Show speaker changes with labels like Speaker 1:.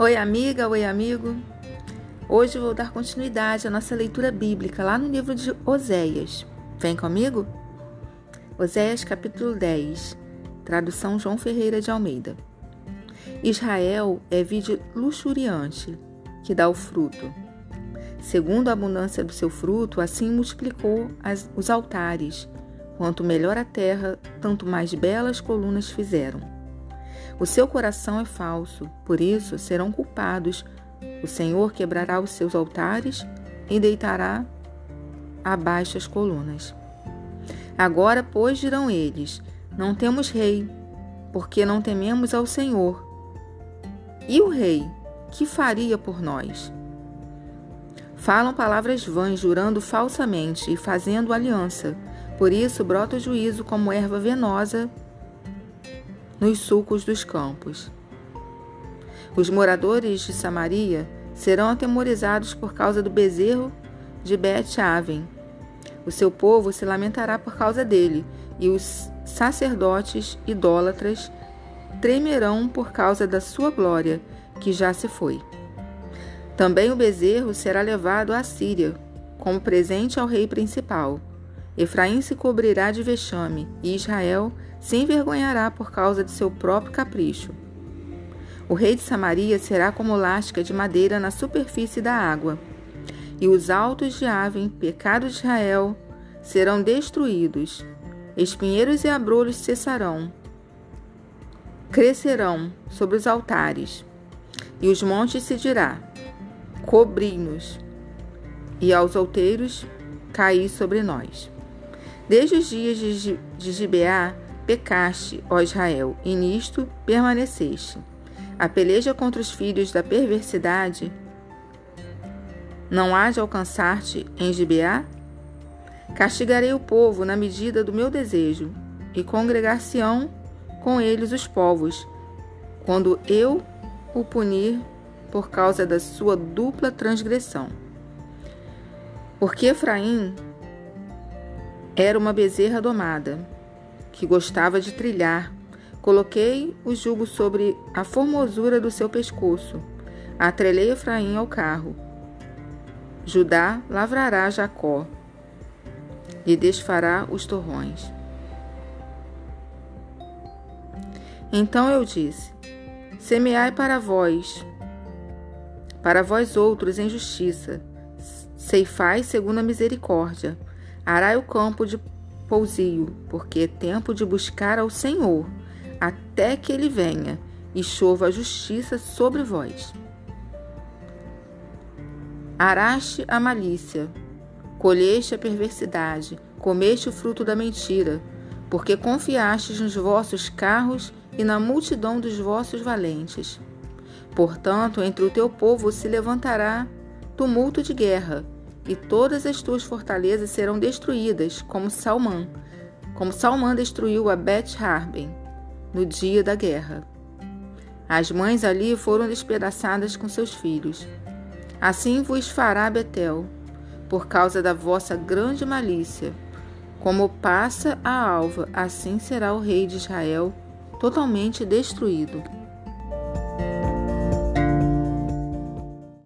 Speaker 1: Oi, amiga, oi, amigo. Hoje vou dar continuidade à nossa leitura bíblica lá no livro de Oséias. Vem comigo? Oséias, capítulo 10, tradução João Ferreira de Almeida. Israel é vide luxuriante, que dá o fruto. Segundo a abundância do seu fruto, assim multiplicou as, os altares. Quanto melhor a terra, tanto mais belas colunas fizeram. O seu coração é falso, por isso serão culpados. O Senhor quebrará os seus altares e deitará abaixo as colunas. Agora, pois, dirão eles: Não temos rei, porque não tememos ao Senhor. E o rei, que faria por nós? Falam palavras vãs, jurando falsamente e fazendo aliança. Por isso brota o juízo como erva venosa nos sulcos dos campos. Os moradores de Samaria serão atemorizados por causa do bezerro de Bet-Aven. O seu povo se lamentará por causa dele, e os sacerdotes idólatras tremerão por causa da sua glória, que já se foi. Também o bezerro será levado à Síria, como presente ao rei principal. Efraim se cobrirá de vexame, e Israel se envergonhará por causa de seu próprio capricho. O rei de Samaria será como lasca de madeira na superfície da água, e os altos de Aven, pecado de Israel, serão destruídos. Espinheiros e abrolhos cessarão, crescerão sobre os altares, e os montes se dirá: cobri-nos, e aos outeiros caí sobre nós. Desde os dias de Gibeá, pecaste, ó Israel, e nisto permaneceste. A peleja contra os filhos da perversidade não há de alcançar-te em Gibeá? Castigarei o povo na medida do meu desejo, e congregar-se-ão com eles os povos, quando eu o punir por causa da sua dupla transgressão. Porque Efraim era uma bezerra domada, que gostava de trilhar. Coloquei o jugo sobre a formosura do seu pescoço. Atrelei Efraim ao carro. Judá lavrará Jacó e desfará os torrões. Então eu disse: Semeai para vós, para vós outros em justiça, ceifai segundo a misericórdia, arai o campo de pousio, porque é tempo de buscar ao Senhor, até que ele venha e chova a justiça sobre vós. Araste a malícia, colheste a perversidade, comeste o fruto da mentira, porque confiastes nos vossos carros e na multidão dos vossos valentes. Portanto, entre o teu povo se levantará tumulto de guerra, e todas as tuas fortalezas serão destruídas, como Salmã, como Salmã destruiu a Bet-Harben no dia da guerra. As mães ali foram despedaçadas com seus filhos. Assim vos fará Betel, por causa da vossa grande malícia. Como passa a alva, assim será o rei de Israel totalmente destruído.